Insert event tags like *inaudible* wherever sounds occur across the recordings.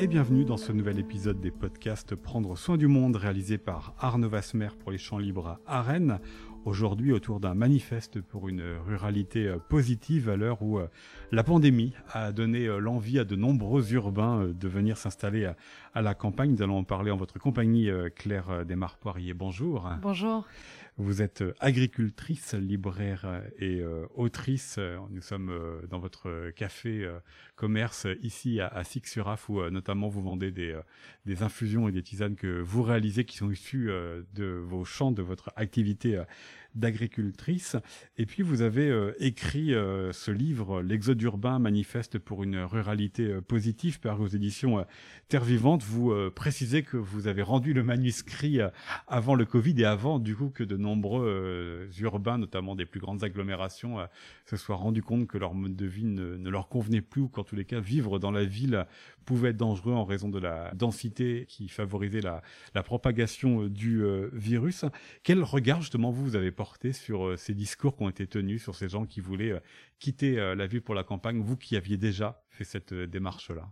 et bienvenue dans ce nouvel épisode des podcasts Prendre soin du monde réalisé par Arnaud Vasmer pour les champs libres à Rennes. Aujourd'hui autour d'un manifeste pour une ruralité euh, positive à l'heure où euh, la pandémie a donné euh, l'envie à de nombreux urbains de venir s'installer à, la campagne. Nous allons en parler en votre compagnie Claire Desmarpoirier. Bonjour. Bonjour. Vous êtes euh, agricultrice, libraire euh, et euh, autrice. Nous sommes dans votre café commerce ici à, Six-sur-Af où notamment vous vendez des, des infusions et des tisanes que vous réalisez qui sont issues de vos champs, de votre activité d'agricultrice. Et puis vous avez euh, écrit euh, ce livre, L'exode urbain manifeste pour une ruralité euh, positive, paru aux éditions Terre Vivante. Vous précisez que vous avez rendu le manuscrit avant le Covid et avant du coup que de nombreux urbains, notamment des plus grandes agglomérations, se soient rendus compte que leur mode de vie ne, ne leur convenait plus ou qu'en tous les cas vivre dans la ville pouvait être dangereux en raison de la densité qui favorisait la, la propagation du virus. Quel regard justement vous, vous avez sur euh, ces discours qui ont été tenus, sur ces gens qui voulaient euh, quitter euh, la ville pour la campagne, vous qui aviez déjà fait cette démarche-là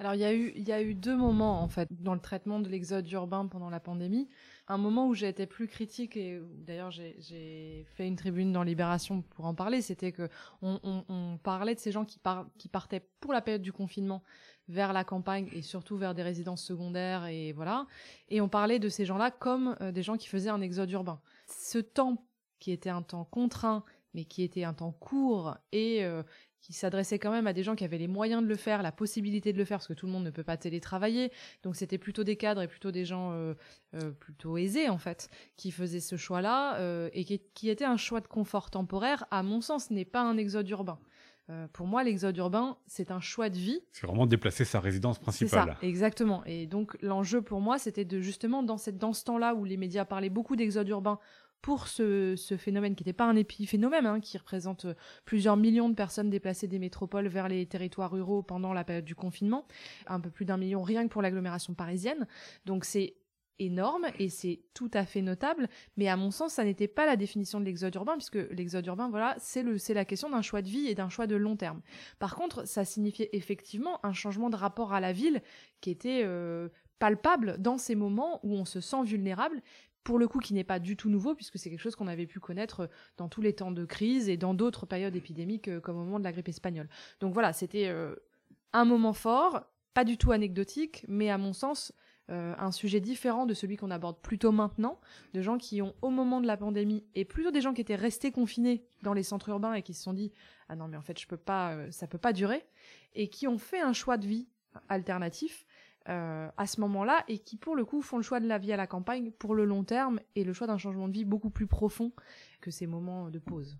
alors il y, a eu, y a eu deux moments en fait dans le traitement de l'exode urbain pendant la pandémie. Un moment où j'ai été plus critique et d'ailleurs j'ai fait une tribune dans Libération pour en parler, c'était que on, parlait de ces gens qui partaient pour la période du confinement vers la campagne et surtout vers des résidences secondaires et voilà. Et on parlait de ces gens-là comme des gens qui faisaient un exode urbain ce temps qui était un temps contraint, mais qui était un temps court et euh, qui s'adressait quand même à des gens qui avaient les moyens de le faire, la possibilité de le faire, parce que tout le monde ne peut pas télétravailler. Donc c'était plutôt des cadres et plutôt des gens euh, euh, plutôt aisés en fait qui faisaient ce choix-là et qui, qui, était un choix de confort temporaire. À mon sens, n'est pas un exode urbain. Pour moi, l'exode urbain, c'est un choix de vie. C'est vraiment déplacer sa résidence principale. C'est ça, exactement. Et donc l'enjeu pour moi, c'était de justement dans cette dans ce temps-là où les médias parlaient beaucoup d'exode urbain pour ce, phénomène qui n'était pas un épiphénomène, hein, qui représente euh, plusieurs millions de personnes déplacées des métropoles vers les territoires ruraux pendant la période du confinement, un peu plus d'un million rien que pour l'agglomération parisienne. Donc c'est énorme et c'est tout à fait notable, mais à mon sens, ça n'était pas la définition de l'exode urbain, puisque l'exode urbain, voilà, c'est le, c'est la question d'un choix de vie et d'un choix de long terme. Par contre, ça signifiait effectivement un changement de rapport à la ville qui était euh, palpable dans ces moments où on se sent vulnérable, pour le coup qui n'est pas du tout nouveau puisque c'est quelque chose qu'on avait pu connaître euh, dans tous les temps de crise et dans d'autres périodes épidémiques euh, comme au moment de la grippe espagnole. Donc voilà, c'était un moment fort, pas du tout anecdotique, mais à mon sens un sujet différent de celui qu'on aborde plutôt maintenant, de gens qui ont au moment de la pandémie et plutôt des gens qui étaient restés confinés dans les centres urbains et qui se sont dit ah non mais en fait je peux pas, ça peut pas durer, et qui ont fait un choix de vie alternatif euh, à ce moment-là et qui pour le coup font le choix de la vie à la campagne pour le long terme et le choix d'un changement de vie beaucoup plus profond que ces moments de pause.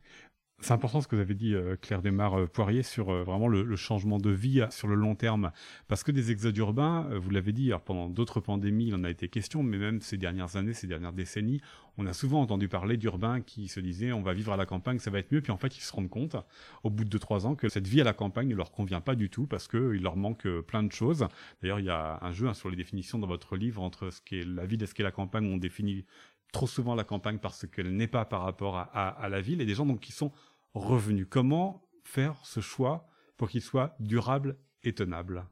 C'est important ce que vous avez dit, euh, Claire Desmar euh, Poirier, sur euh, vraiment le, changement de vie sur le long terme. Parce que des exodes urbains, vous l'avez dit, alors pendant d'autres pandémies, il en a été question, mais même ces dernières années, ces dernières décennies, on a souvent entendu parler d'urbains qui se disaient on va vivre à la campagne, ça va être mieux. Puis en fait, ils se rendent compte, au bout de 2-3 ans, que cette vie à la campagne ne leur convient pas du tout parce qu'il leur manque plein de choses. D'ailleurs, il y a un jeu hein, sur les définitions dans votre livre entre ce qu'est la ville et ce qu'est la campagne. On définit trop souvent la campagne parce qu'elle n'est pas par rapport à, à, la ville et des gens donc qui sont revenus. Comment faire ce choix pour qu'il soit durable et tenable?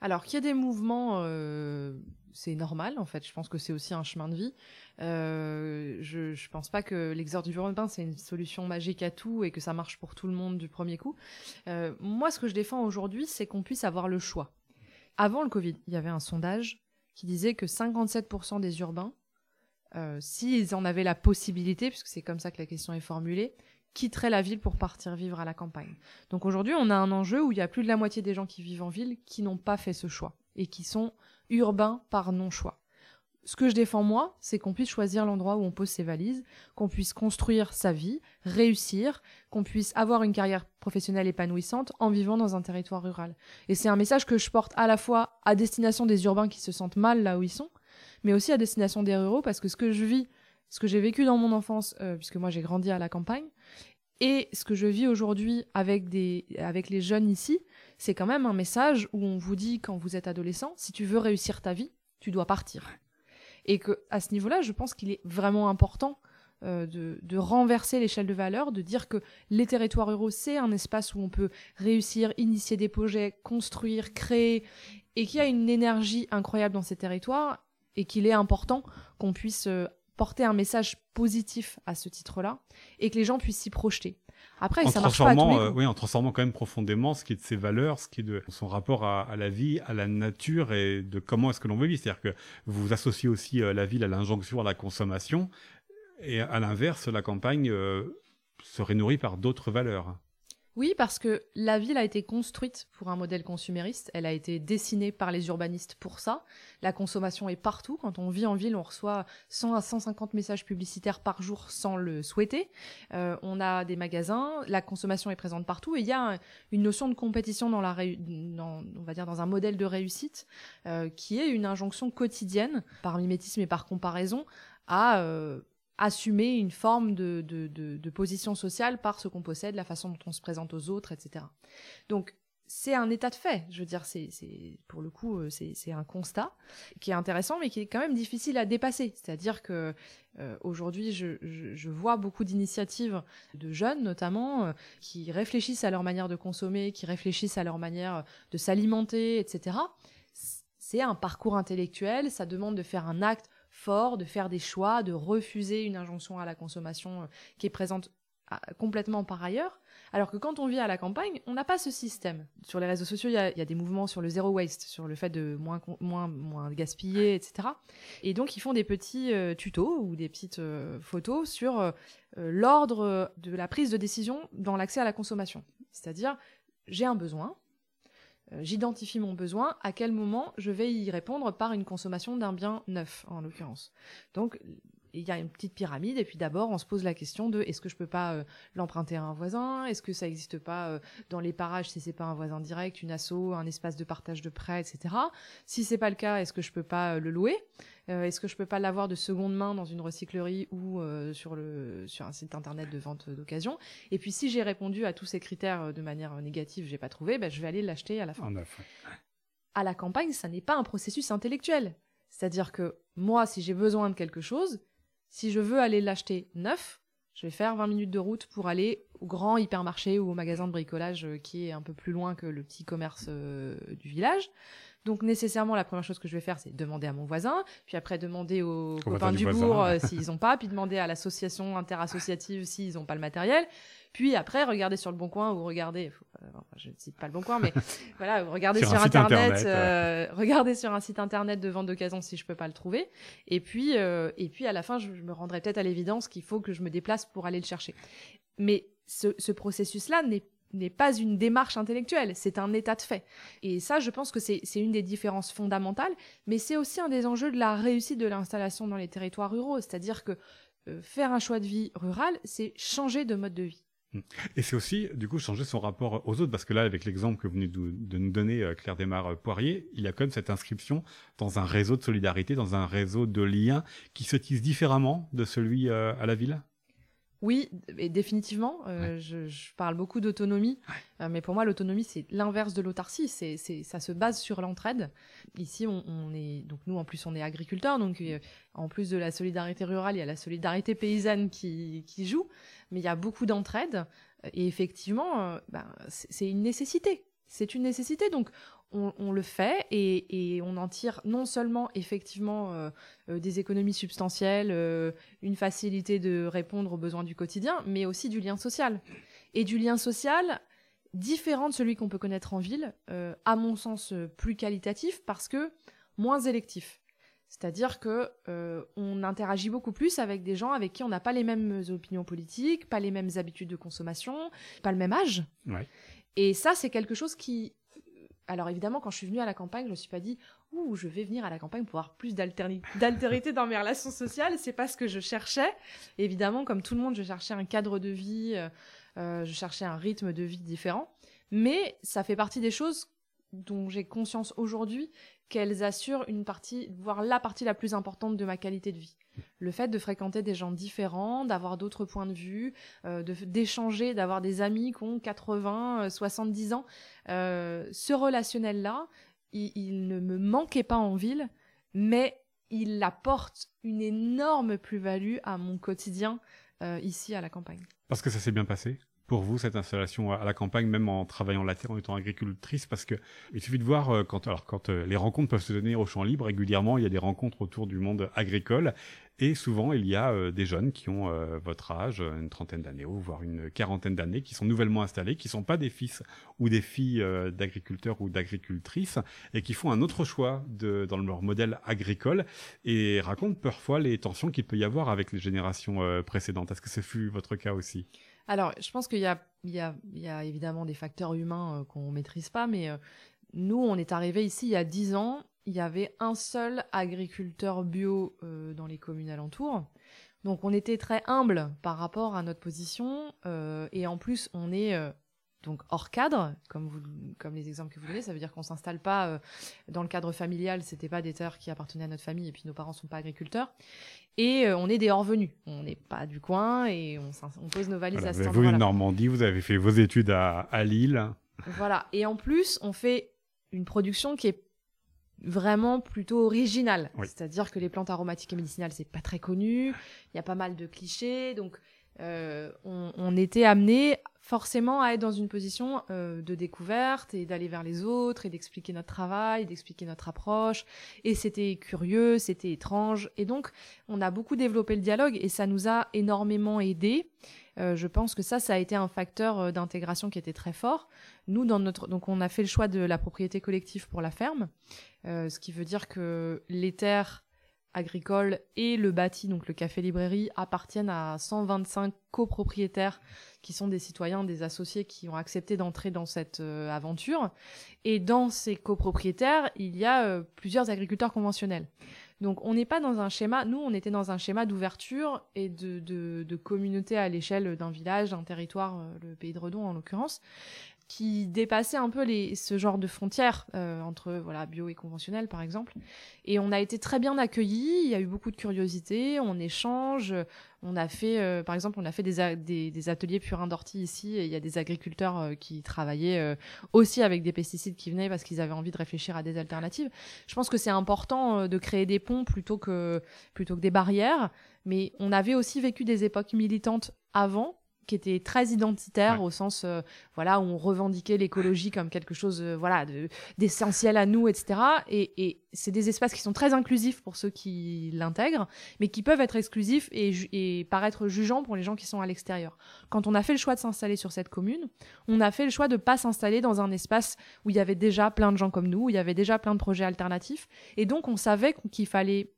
Alors qu'il y ait des mouvements, euh, c'est normal en fait. Je pense que c'est aussi un chemin de vie. Euh, je, ne pense pas que l'exode urbain c'est une solution magique à tout et que ça marche pour tout le monde du premier coup. Euh, moi, ce que je défends aujourd'hui, c'est qu'on puisse avoir le choix. Avant le Covid, il y avait un sondage qui disait que 57% des urbains, s'ils en avaient la possibilité, puisque c'est comme ça que la question est formulée, quitteraient la ville pour partir vivre à la campagne. Donc aujourd'hui, on a un enjeu où il y a plus de la moitié des gens qui vivent en ville qui n'ont pas fait ce choix et qui sont urbains par non-choix. Ce que je défends moi, c'est qu'on puisse choisir l'endroit où on pose ses valises, qu'on puisse construire sa vie, réussir, qu'on puisse avoir une carrière professionnelle épanouissante en vivant dans un territoire rural. Et c'est un message que je porte à la fois à destination des urbains qui se sentent mal là où ils sont, mais aussi à destination des ruraux parce que ce que je vis ce que j'ai vécu dans mon enfance, euh, puisque moi j'ai grandi à la campagne, et ce que je vis aujourd'hui avec, des, avec les jeunes ici, c'est quand même un message où on vous dit quand vous êtes adolescent, si tu veux réussir ta vie, tu dois partir. Et que à ce niveau-là, je pense qu'il est vraiment important euh, de, de, renverser l'échelle de valeur, de dire que les territoires ruraux, c'est un espace où on peut réussir, initier des projets, construire, créer, et qu'il y a une énergie incroyable dans ces territoires et qu'il est important qu'on puisse euh, porter un message positif à ce titre-là et que les gens puissent s'y projeter. Après, en ça marche pas à tous les transformant, euh, oui, en transformant quand même profondément ce qui est de ses valeurs, ce qui est de son rapport à, à la vie, à la nature et de comment est-ce que l'on veut vivre. C'est-à-dire que vous associez aussi euh, la ville à l'injonction à la consommation et à l'inverse, la campagne euh, serait nourrie par d'autres valeurs. Oui, parce que la ville a été construite pour un modèle consumériste. Elle a été dessinée par les urbanistes pour ça. La consommation est partout. Quand on vit en ville, on reçoit 100 à 150 messages publicitaires par jour sans le souhaiter. Euh, on a des magasins. La consommation est présente partout. Et il y a un- une notion de compétition dans la, on va dire dans un modèle de réussite euh, qui est une injonction quotidienne, par mimétisme et par comparaison, à euh, assumer une forme de, de, position sociale par ce qu'on possède, la façon dont on se présente aux autres, etc. Donc c'est un état de fait. Je veux dire, c'est, pour le coup, euh, c'est, un constat qui est intéressant, mais qui est quand même difficile à dépasser. C'est-à-dire que euh, aujourd'hui, je vois beaucoup d'initiatives de jeunes, notamment, euh, qui réfléchissent à leur manière de consommer, qui réfléchissent à leur manière de s'alimenter, etc. C'est un parcours intellectuel. Ça demande de faire un acte fort, de faire des choix, de refuser une injonction à la consommation euh, qui est présente à- complètement par ailleurs. Alors que quand on vit à la campagne, on n'a pas ce système. Sur les réseaux sociaux, il y a, des mouvements sur le zéro waste, sur le fait de moins, gaspiller, etc. Et donc, ils font des petits euh, tutos ou des petites euh, photos sur l'ordre de la prise de décision dans l'accès à la consommation. C'est-à-dire, j'ai un besoin, j'identifie mon besoin, à quel moment je vais y répondre par une consommation d'un bien neuf, en l'occurrence. Donc, il y a une petite pyramide, et puis d'abord, on se pose la question de est-ce que je peux pas euh, l'emprunter à un voisin? Est-ce que ça n'existe pas euh, dans les parages si c'est pas un voisin direct, une asso, un espace de partage de prêts, etc. Si c'est pas le cas, est-ce que je peux pas euh, le louer? Est-ce que je peux pas l'avoir de seconde main dans une recyclerie ou sur le sur un site internet de vente d'occasion? Et puis si j'ai répondu à tous ces critères de manière négative, j'ai pas trouvé, ben, je vais aller l'acheter à la fin. En à la campagne, ça n'est pas un processus intellectuel. C'est-à-dire que moi, si j'ai besoin de quelque chose, si je veux aller l'acheter neuf, je vais faire 20 minutes de route pour aller au grand hypermarché ou au magasin de bricolage euh, qui est un peu plus loin que le petit commerce euh, du village. Donc nécessairement, la première chose que je vais faire, c'est demander à mon voisin, puis après demander aux voisin copains du voisin, bourg euh, *laughs* s'ils n'ont pas, puis demander à l'association interassociative s'ils n'ont pas le matériel, puis après regarder sur le bon coin ou regarder, faut- euh, je ne cite pas le bon coin, mais *laughs* voilà, regarder Sur internet, internet, euh, regarder sur un site internet de vente d'occasion si je peux pas le trouver, et puis euh, et puis à la fin, je, je me rendrai peut-être à l'évidence qu'il faut que je me déplace pour aller le chercher. Mais ce, ce processus-là n'est n'est pas une démarche intellectuelle, c'est un état de fait. Et ça, je pense que c'est c'est une des différences fondamentales, mais c'est aussi un des enjeux de la réussite de l'installation dans les territoires ruraux, c'est-à-dire que euh, faire un choix de vie rural, c'est changer de mode de vie. Et c'est aussi, du coup, changer son rapport aux autres, parce que là, avec l'exemple que vous venez de, de nous donner, euh, Claire Desmar euh, Poirier, il y a quand même cette inscription dans un réseau de solidarité, dans un réseau de liens qui se tisse différemment de celui euh, à la ville? Oui, et définitivement. euh, je, je parle beaucoup d'autonomie, euh, mais pour moi, l'autonomie, c'est l'inverse de l'autarcie. C'est, c'est, ça se base sur l'entraide. Ici, on, on est donc nous, en plus, on est agriculteurs, donc euh, en plus de la solidarité rurale, il y a la solidarité paysanne qui, qui joue, mais il y a beaucoup d'entraide. Et effectivement, ben, c'est, c'est une nécessité. C'est une nécessité, donc on, on le fait et, et on en tire non seulement effectivement euh, euh, des économies substantielles, euh, une facilité de répondre aux besoins du quotidien, mais aussi du lien social. Et du lien social différent de celui qu'on peut connaître en ville, à mon sens plus qualitatif parce que moins électif. C'est-à-dire que euh, on interagit beaucoup plus avec des gens avec qui on n'a pas les mêmes opinions politiques, pas les mêmes habitudes de consommation, pas le même âge. Ouais. Et ça, c'est quelque chose qui. Alors évidemment, quand je suis venue à la campagne, je me suis pas dit, ouh, je vais venir à la campagne pour avoir plus d'altérité dans mes relations sociales. C'est pas ce que je cherchais. Évidemment, comme tout le monde, je cherchais un cadre de vie, euh, euh, je cherchais un rythme de vie différent. Mais ça fait partie des choses dont j'ai conscience aujourd'hui qu'elles assurent une partie, voire la partie la plus importante de ma qualité de vie. Le fait de fréquenter des gens différents, d'avoir d'autres points de vue, euh, de- d'échanger, d'avoir des amis qui ont 80, euh, 70 ans, euh, ce relationnel-là, il, il ne me manquait pas en ville, mais il apporte une énorme plus-value à mon quotidien euh, ici à la campagne. Parce que ça s'est bien passé? Pour vous cette installation à la campagne, même en travaillant la terre, en étant agricultrice Parce que il suffit de voir euh, quand, alors, quand euh, les rencontres peuvent se donner au champ libre régulièrement, il y a des rencontres autour du monde agricole. Et souvent, il y a euh, des jeunes qui ont votre âge, une trentaine d'années, ou voire une quarantaine d'années, qui sont nouvellement installés, qui sont pas des fils ou des filles d'agriculteurs ou d'agricultrices, et qui font un autre choix de, dans leur modèle agricole, et racontent parfois les tensions qu'il peut y avoir avec les générations précédentes. Est-ce que ce fut votre cas aussi? Alors, je pense qu'il y a, évidemment des facteurs humains euh, qu'on ne maîtrise pas, mais euh, nous, on est arrivé ici il y a 10 ans. Il y avait un seul agriculteur bio euh, dans les communes alentours. Donc, on était très humble par rapport à notre position. et en plus, on est donc hors cadre, comme, vous, comme les exemples que vous donnez, ça veut dire qu'on s'installe pas euh, dans le cadre familial, c'était pas des terres qui appartenaient à notre famille et puis nos parents sont pas agriculteurs. Et euh, on est des hors venus, on n'est pas du coin et on, on pose nos valises à ce Vous, une Normandie, vous avez fait vos études à, à Lille. Voilà, et en plus, on fait une production qui est vraiment plutôt originale. C'est-à-dire que les plantes aromatiques et médicinales, c'est pas très connu, il y a pas mal de clichés, donc euh, on, était amené forcément à être dans une position euh, de découverte et d'aller vers les autres et d'expliquer notre travail, d'expliquer notre approche. Et c'était curieux, c'était étrange. Et donc, on a beaucoup développé le dialogue et ça nous a énormément aidé. Euh, je pense que ça, ça a été un facteur d'intégration qui était très fort. Nous, dans notre, donc, on a fait le choix de la propriété collective pour la ferme, ce qui veut dire que les terres agricole et le bâti, donc le café-librairie, appartiennent à 125 copropriétaires qui sont des citoyens, des associés qui ont accepté d'entrer dans cette euh, aventure. Et dans ces copropriétaires, il y a euh, plusieurs agriculteurs conventionnels. Donc on n'est pas dans un schéma, nous on était dans un schéma d'ouverture et de, de, communauté à l'échelle d'un village, d'un territoire, euh, le pays de Redon en l'occurrence, qui dépassait un peu les, ce genre de frontières euh, entre voilà bio et conventionnel par exemple. Et on a été très bien accueillis. Il y a eu beaucoup de curiosité. On échange. On a fait, euh, par exemple, on a fait des, des, des ateliers purins d'ortie ici. Et il y a des agriculteurs euh, qui travaillaient aussi avec des pesticides qui venaient parce qu'ils avaient envie de réfléchir à des alternatives. Je pense que c'est important de créer des ponts plutôt que plutôt que des barrières. Mais on avait aussi vécu des époques militantes avant qui était très identitaire au sens euh, voilà où on revendiquait l'écologie comme quelque chose euh, voilà d'essentiel à nous etc et, et c'est des espaces qui sont très inclusifs pour ceux qui l'intègrent mais qui peuvent être exclusifs et, et, paraître jugeants pour les gens qui sont à l'extérieur. Quand on a fait le choix de s'installer sur cette commune on a fait le choix de pas s'installer dans un espace où il y avait déjà plein de gens comme nous où il y avait déjà plein de projets alternatifs. Et donc on savait qu'il fallait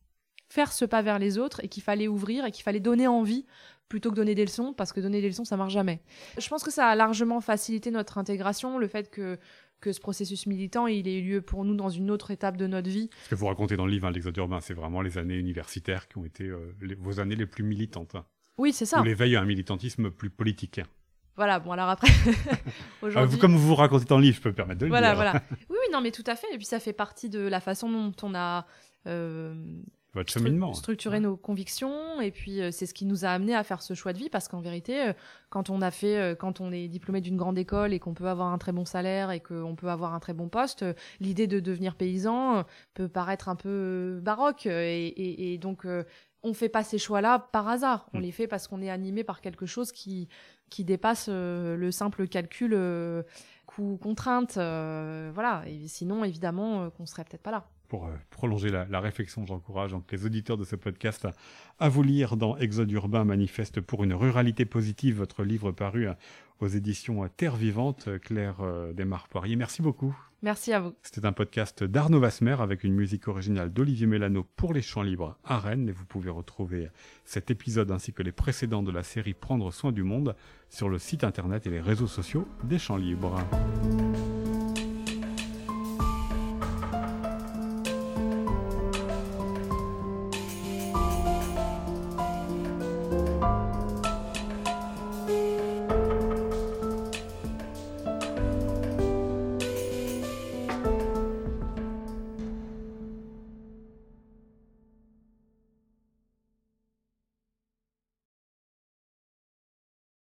faire ce pas vers les autres et qu'il fallait ouvrir et qu'il fallait donner envie plutôt que donner des leçons, parce que donner des leçons, ça marche jamais. Je pense que ça a largement facilité notre intégration, le fait que que ce processus militant, il ait eu lieu pour nous dans une autre étape de notre vie. Ce que vous racontez dans le livre, hein, l'Exode urbain, c'est vraiment les années universitaires qui ont été euh, vos années les plus militantes. Hein. Oui, c'est ça. Ou l'éveil à un militantisme plus politique. Voilà, bon alors après, *laughs* aujourd'hui... comme vous vous racontez dans le livre, je peux me permettre de le voilà, dire. Voilà, *laughs* Oui, oui, non, mais tout à fait. Et puis ça fait partie de la façon dont on a euh, votre cheminement. Structurer nos convictions et puis euh, c'est ce qui nous a amené à faire ce choix de vie parce qu'en vérité, euh, quand on a fait, euh, quand on est diplômé d'une grande école et qu'on peut avoir un très bon salaire et qu'on peut avoir un très bon poste, l'idée de devenir paysan peut paraître un peu baroque et, et, donc on fait pas ces choix-là par hasard. On mm. les fait parce qu'on est animé par quelque chose qui qui dépasse le simple calcul coût contrainte, voilà. Et sinon, évidemment, qu'on serait peut-être pas là pour euh, prolonger la, réflexion, j'encourage donc les auditeurs de ce podcast à, vous lire dans Exode urbain manifeste pour une ruralité positive, votre livre paru euh, aux éditions euh, Terre Vivante, Claire Desmar-Poirier. Merci beaucoup. Merci à vous. C'était un podcast d'Arnaud Vasmer avec une musique originale d'Olivier Mélano pour les Champs Libres à Rennes. Et vous pouvez retrouver cet épisode ainsi que les précédents de la série Prendre soin du monde sur le site internet et les réseaux sociaux des Champs Libres.